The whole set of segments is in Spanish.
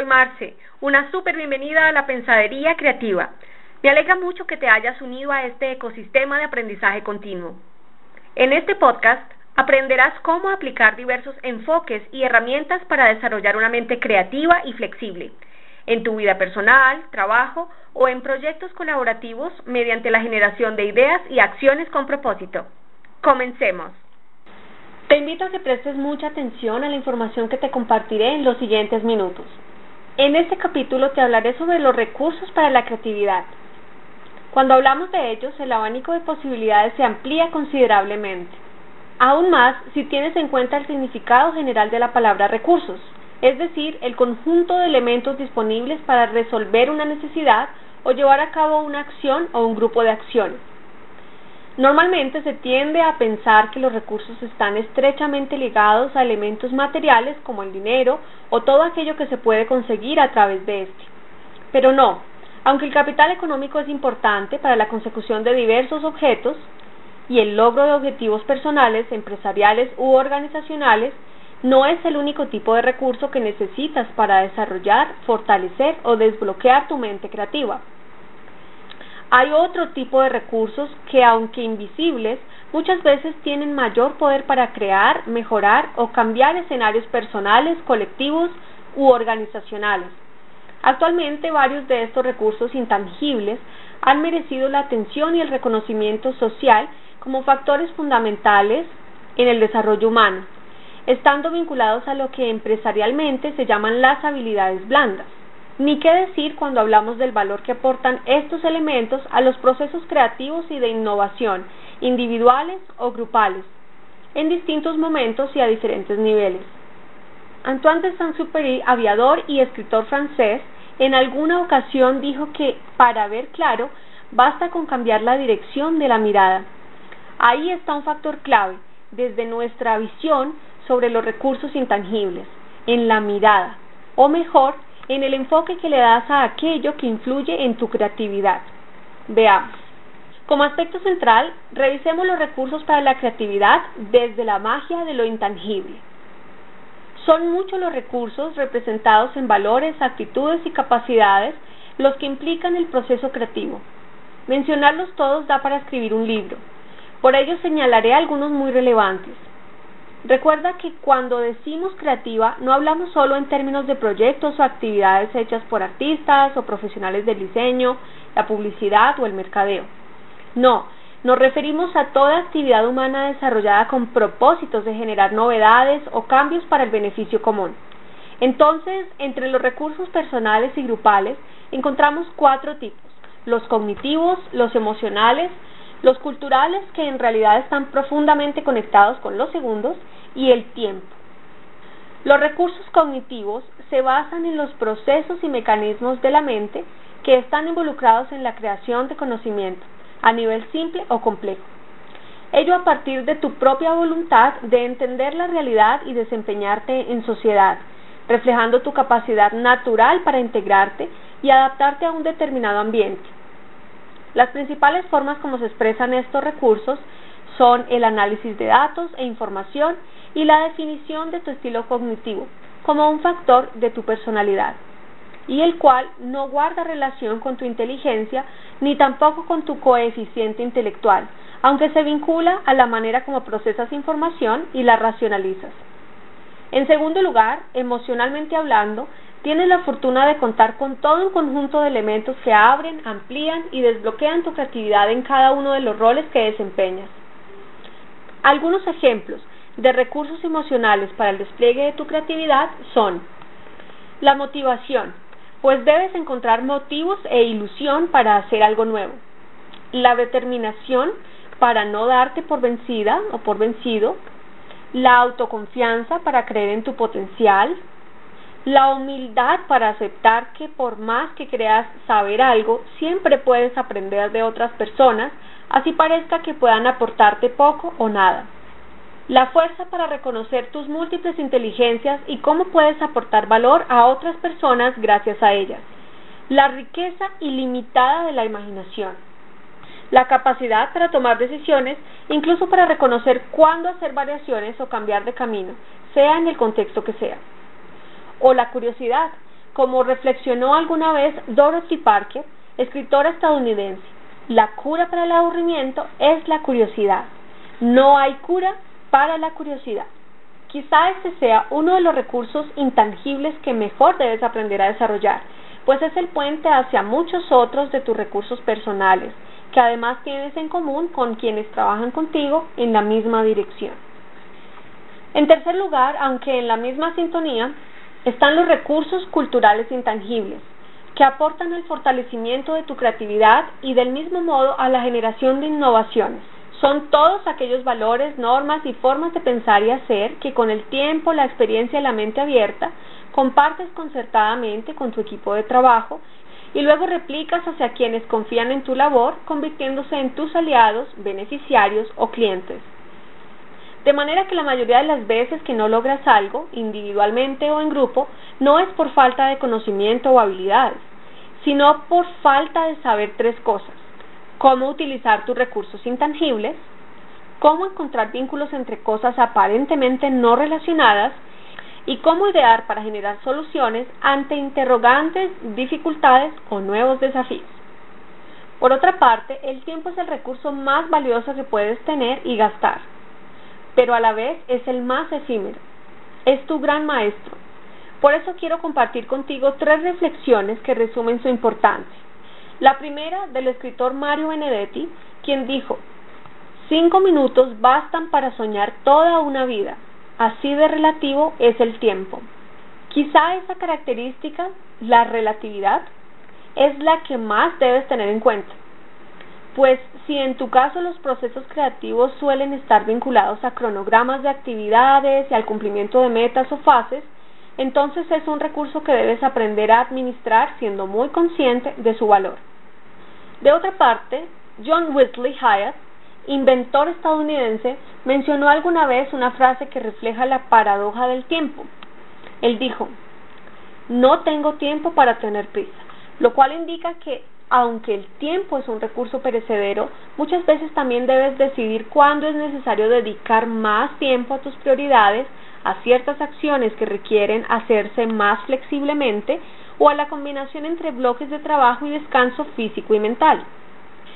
soy Marce, una súper bienvenida a la Pensadería Creativa. Me alegra mucho que te hayas unido a este ecosistema de aprendizaje continuo. En este podcast aprenderás cómo aplicar diversos enfoques y herramientas para desarrollar una mente creativa y flexible en tu vida personal, trabajo o en proyectos colaborativos mediante la generación de ideas y acciones con propósito. Comencemos. Te invito a que prestes mucha atención a la información que te compartiré en los siguientes minutos. En este capítulo te hablaré sobre los recursos para la creatividad. Cuando hablamos de ellos, el abanico de posibilidades se amplía considerablemente. Aún más si tienes en cuenta el significado general de la palabra recursos, es decir, el conjunto de elementos disponibles para resolver una necesidad o llevar a cabo una acción o un grupo de acciones. Normalmente se tiende a pensar que los recursos están estrechamente ligados a elementos materiales como el dinero o todo aquello que se puede conseguir a través de este. Pero no, aunque el capital económico es importante para la consecución de diversos objetos y el logro de objetivos personales, empresariales u organizacionales, no es el único tipo de recurso que necesitas para desarrollar, fortalecer o desbloquear tu mente creativa. Hay otro tipo de recursos que, aunque invisibles, muchas veces tienen mayor poder para crear, mejorar o cambiar escenarios personales, colectivos u organizacionales. Actualmente varios de estos recursos intangibles han merecido la atención y el reconocimiento social como factores fundamentales en el desarrollo humano, estando vinculados a lo que empresarialmente se llaman las habilidades blandas. Ni qué decir cuando hablamos del valor que aportan estos elementos a los procesos creativos y de innovación, individuales o grupales, en distintos momentos y a diferentes niveles. Antoine de Saint-Exupéry, aviador y escritor francés, en alguna ocasión dijo que para ver claro basta con cambiar la dirección de la mirada. Ahí está un factor clave desde nuestra visión sobre los recursos intangibles, en la mirada, o mejor, en el enfoque que le das a aquello que influye en tu creatividad. Veamos. Como aspecto central, revisemos los recursos para la creatividad desde la magia de lo intangible. Son muchos los recursos representados en valores, actitudes y capacidades los que implican el proceso creativo. Mencionarlos todos da para escribir un libro. Por ello señalaré algunos muy relevantes. Recuerda que cuando decimos creativa no hablamos solo en términos de proyectos o actividades hechas por artistas o profesionales del diseño, la publicidad o el mercadeo. No, nos referimos a toda actividad humana desarrollada con propósitos de generar novedades o cambios para el beneficio común. Entonces, entre los recursos personales y grupales encontramos cuatro tipos, los cognitivos, los emocionales, los culturales que en realidad están profundamente conectados con los segundos y el tiempo. Los recursos cognitivos se basan en los procesos y mecanismos de la mente que están involucrados en la creación de conocimiento, a nivel simple o complejo. Ello a partir de tu propia voluntad de entender la realidad y desempeñarte en sociedad, reflejando tu capacidad natural para integrarte y adaptarte a un determinado ambiente. Las principales formas como se expresan estos recursos son el análisis de datos e información y la definición de tu estilo cognitivo como un factor de tu personalidad, y el cual no guarda relación con tu inteligencia ni tampoco con tu coeficiente intelectual, aunque se vincula a la manera como procesas información y la racionalizas. En segundo lugar, emocionalmente hablando, Tienes la fortuna de contar con todo un conjunto de elementos que abren, amplían y desbloquean tu creatividad en cada uno de los roles que desempeñas. Algunos ejemplos de recursos emocionales para el despliegue de tu creatividad son la motivación, pues debes encontrar motivos e ilusión para hacer algo nuevo. La determinación para no darte por vencida o por vencido. La autoconfianza para creer en tu potencial, la humildad para aceptar que por más que creas saber algo, siempre puedes aprender de otras personas, así parezca que puedan aportarte poco o nada. La fuerza para reconocer tus múltiples inteligencias y cómo puedes aportar valor a otras personas gracias a ellas. La riqueza ilimitada de la imaginación. La capacidad para tomar decisiones, incluso para reconocer cuándo hacer variaciones o cambiar de camino, sea en el contexto que sea o la curiosidad, como reflexionó alguna vez Dorothy Parker, escritora estadounidense, la cura para el aburrimiento es la curiosidad. No hay cura para la curiosidad. Quizá este sea uno de los recursos intangibles que mejor debes aprender a desarrollar, pues es el puente hacia muchos otros de tus recursos personales, que además tienes en común con quienes trabajan contigo en la misma dirección. En tercer lugar, aunque en la misma sintonía, están los recursos culturales intangibles, que aportan al fortalecimiento de tu creatividad y del mismo modo a la generación de innovaciones. Son todos aquellos valores, normas y formas de pensar y hacer que con el tiempo, la experiencia y la mente abierta compartes concertadamente con tu equipo de trabajo y luego replicas hacia quienes confían en tu labor, convirtiéndose en tus aliados, beneficiarios o clientes. De manera que la mayoría de las veces que no logras algo, individualmente o en grupo, no es por falta de conocimiento o habilidades, sino por falta de saber tres cosas. Cómo utilizar tus recursos intangibles, cómo encontrar vínculos entre cosas aparentemente no relacionadas y cómo idear para generar soluciones ante interrogantes, dificultades o nuevos desafíos. Por otra parte, el tiempo es el recurso más valioso que puedes tener y gastar, pero a la vez es el más efímero. Es tu gran maestro. Por eso quiero compartir contigo tres reflexiones que resumen su importancia. La primera del escritor Mario Benedetti, quien dijo, cinco minutos bastan para soñar toda una vida Así de relativo es el tiempo. Quizá esa característica, la relatividad, es la que más debes tener en cuenta. Pues si en tu caso los procesos creativos suelen estar vinculados a cronogramas de actividades y al cumplimiento de metas o fases, entonces es un recurso que debes aprender a administrar siendo muy consciente de su valor. De otra parte, John Wesley Hyatt inventor estadounidense, mencionó alguna vez una frase que refleja la paradoja del tiempo. Él dijo, no tengo tiempo para tener prisa, lo cual indica que aunque el tiempo es un recurso perecedero, muchas veces también debes decidir cuándo es necesario dedicar más tiempo a tus prioridades, a ciertas acciones que requieren hacerse más flexiblemente o a la combinación entre bloques de trabajo y descanso físico y mental.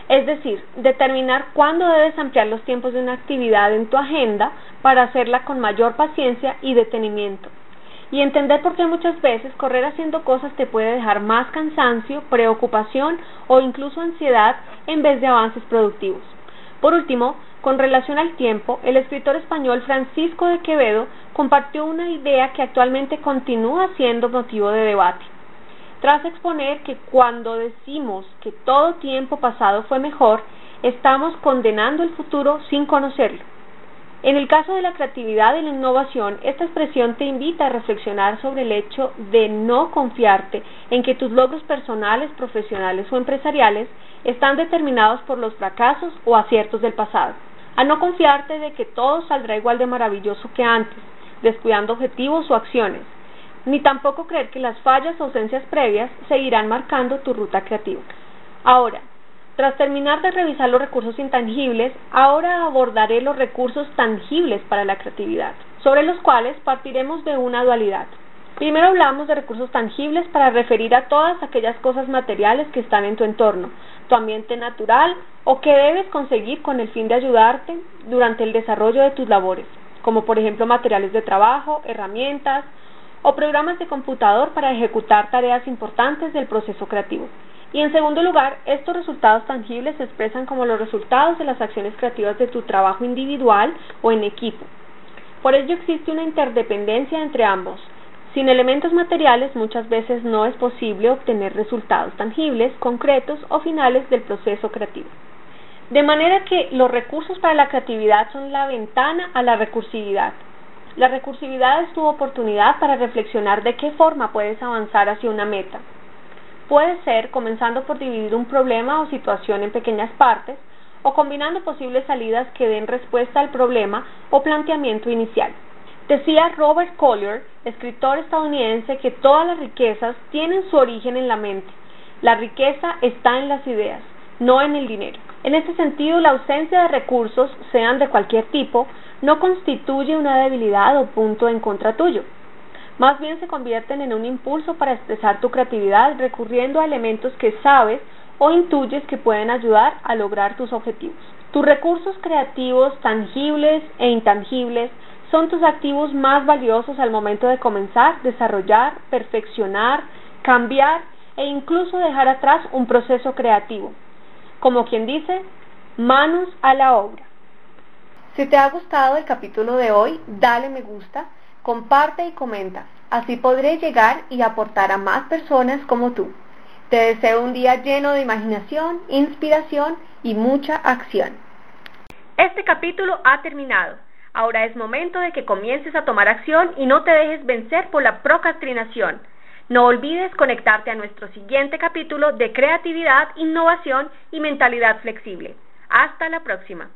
Es decir, determinar cuándo debes ampliar los tiempos de una actividad en tu agenda para hacerla con mayor paciencia y detenimiento. Y entender por qué muchas veces correr haciendo cosas te puede dejar más cansancio, preocupación o incluso ansiedad en vez de avances productivos. Por último, con relación al tiempo, el escritor español Francisco de Quevedo compartió una idea que actualmente continúa siendo motivo de debate tras exponer que cuando decimos que todo tiempo pasado fue mejor, estamos condenando el futuro sin conocerlo. En el caso de la creatividad y la innovación, esta expresión te invita a reflexionar sobre el hecho de no confiarte en que tus logros personales, profesionales o empresariales están determinados por los fracasos o aciertos del pasado. A no confiarte de que todo saldrá igual de maravilloso que antes, descuidando objetivos o acciones, ni tampoco creer que las fallas o ausencias previas seguirán marcando tu ruta creativa. Ahora, tras terminar de revisar los recursos intangibles, ahora abordaré los recursos tangibles para la creatividad, sobre los cuales partiremos de una dualidad. Primero hablamos de recursos tangibles para referir a todas aquellas cosas materiales que están en tu entorno, tu ambiente natural o que debes conseguir con el fin de ayudarte durante el desarrollo de tus labores, como por ejemplo materiales de trabajo, herramientas, o programas de computador para ejecutar tareas importantes del proceso creativo. Y en segundo lugar, estos resultados tangibles se expresan como los resultados de las acciones creativas de tu trabajo individual o en equipo. Por ello existe una interdependencia entre ambos. Sin elementos materiales muchas veces no es posible obtener resultados tangibles, concretos o finales del proceso creativo. De manera que los recursos para la creatividad son la ventana a la recursividad, la recursividad es tu oportunidad para reflexionar de qué forma puedes avanzar hacia una meta. Puede ser comenzando por dividir un problema o situación en pequeñas partes o combinando posibles salidas que den respuesta al problema o planteamiento inicial. Decía Robert Collier, escritor estadounidense, que todas las riquezas tienen su origen en la mente. La riqueza está en las ideas, no en el dinero. En este sentido, la ausencia de recursos, sean de cualquier tipo, no constituye una debilidad o punto en contra tuyo. Más bien se convierten en un impulso para expresar tu creatividad recurriendo a elementos que sabes o intuyes que pueden ayudar a lograr tus objetivos. Tus recursos creativos tangibles e intangibles son tus activos más valiosos al momento de comenzar, desarrollar, perfeccionar, cambiar e incluso dejar atrás un proceso creativo. Como quien dice, manos a la obra. Si te ha gustado el capítulo de hoy, dale me gusta, comparte y comenta. Así podré llegar y aportar a más personas como tú. Te deseo un día lleno de imaginación, inspiración y mucha acción. Este capítulo ha terminado. Ahora es momento de que comiences a tomar acción y no te dejes vencer por la procrastinación. No olvides conectarte a nuestro siguiente capítulo de creatividad, innovación y mentalidad flexible. Hasta la próxima.